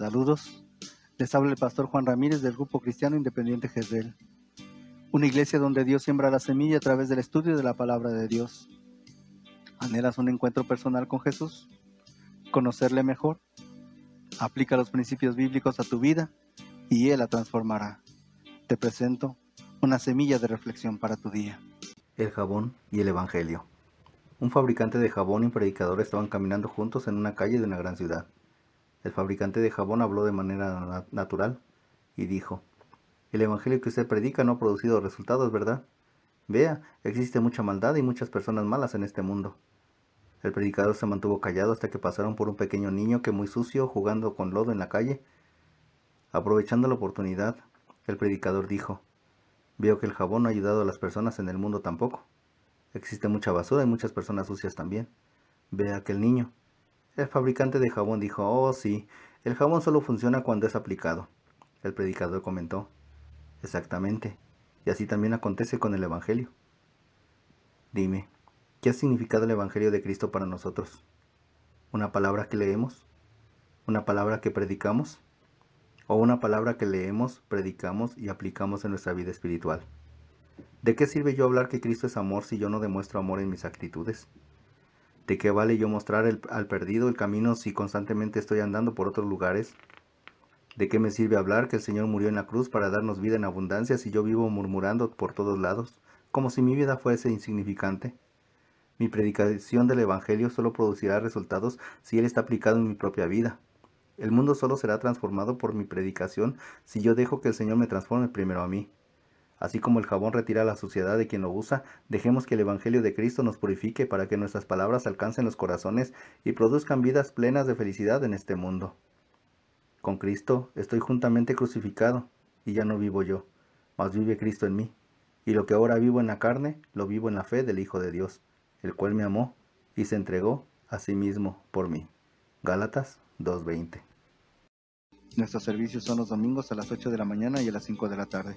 Saludos. Les habla el pastor Juan Ramírez del Grupo Cristiano Independiente Jezreel. Una iglesia donde Dios siembra la semilla a través del estudio de la palabra de Dios. ¿Anhelas un encuentro personal con Jesús? ¿Conocerle mejor? Aplica los principios bíblicos a tu vida y Él la transformará. Te presento una semilla de reflexión para tu día. El jabón y el Evangelio. Un fabricante de jabón y un predicador estaban caminando juntos en una calle de una gran ciudad. El fabricante de jabón habló de manera natural y dijo, El Evangelio que usted predica no ha producido resultados, ¿verdad? Vea, existe mucha maldad y muchas personas malas en este mundo. El predicador se mantuvo callado hasta que pasaron por un pequeño niño que muy sucio, jugando con lodo en la calle. Aprovechando la oportunidad, el predicador dijo, Veo que el jabón no ha ayudado a las personas en el mundo tampoco. Existe mucha basura y muchas personas sucias también. Vea aquel niño. El fabricante de jabón dijo, oh sí, el jabón solo funciona cuando es aplicado. El predicador comentó, exactamente, y así también acontece con el Evangelio. Dime, ¿qué ha significado el Evangelio de Cristo para nosotros? ¿Una palabra que leemos? ¿Una palabra que predicamos? ¿O una palabra que leemos, predicamos y aplicamos en nuestra vida espiritual? ¿De qué sirve yo hablar que Cristo es amor si yo no demuestro amor en mis actitudes? ¿De qué vale yo mostrar al perdido el camino si constantemente estoy andando por otros lugares? ¿De qué me sirve hablar que el Señor murió en la cruz para darnos vida en abundancia si yo vivo murmurando por todos lados, como si mi vida fuese insignificante? Mi predicación del Evangelio solo producirá resultados si Él está aplicado en mi propia vida. El mundo solo será transformado por mi predicación si yo dejo que el Señor me transforme primero a mí. Así como el jabón retira la suciedad de quien lo usa, dejemos que el Evangelio de Cristo nos purifique para que nuestras palabras alcancen los corazones y produzcan vidas plenas de felicidad en este mundo. Con Cristo estoy juntamente crucificado, y ya no vivo yo, mas vive Cristo en mí. Y lo que ahora vivo en la carne, lo vivo en la fe del Hijo de Dios, el cual me amó y se entregó a sí mismo por mí. Gálatas 2.20 Nuestros servicios son los domingos a las 8 de la mañana y a las 5 de la tarde.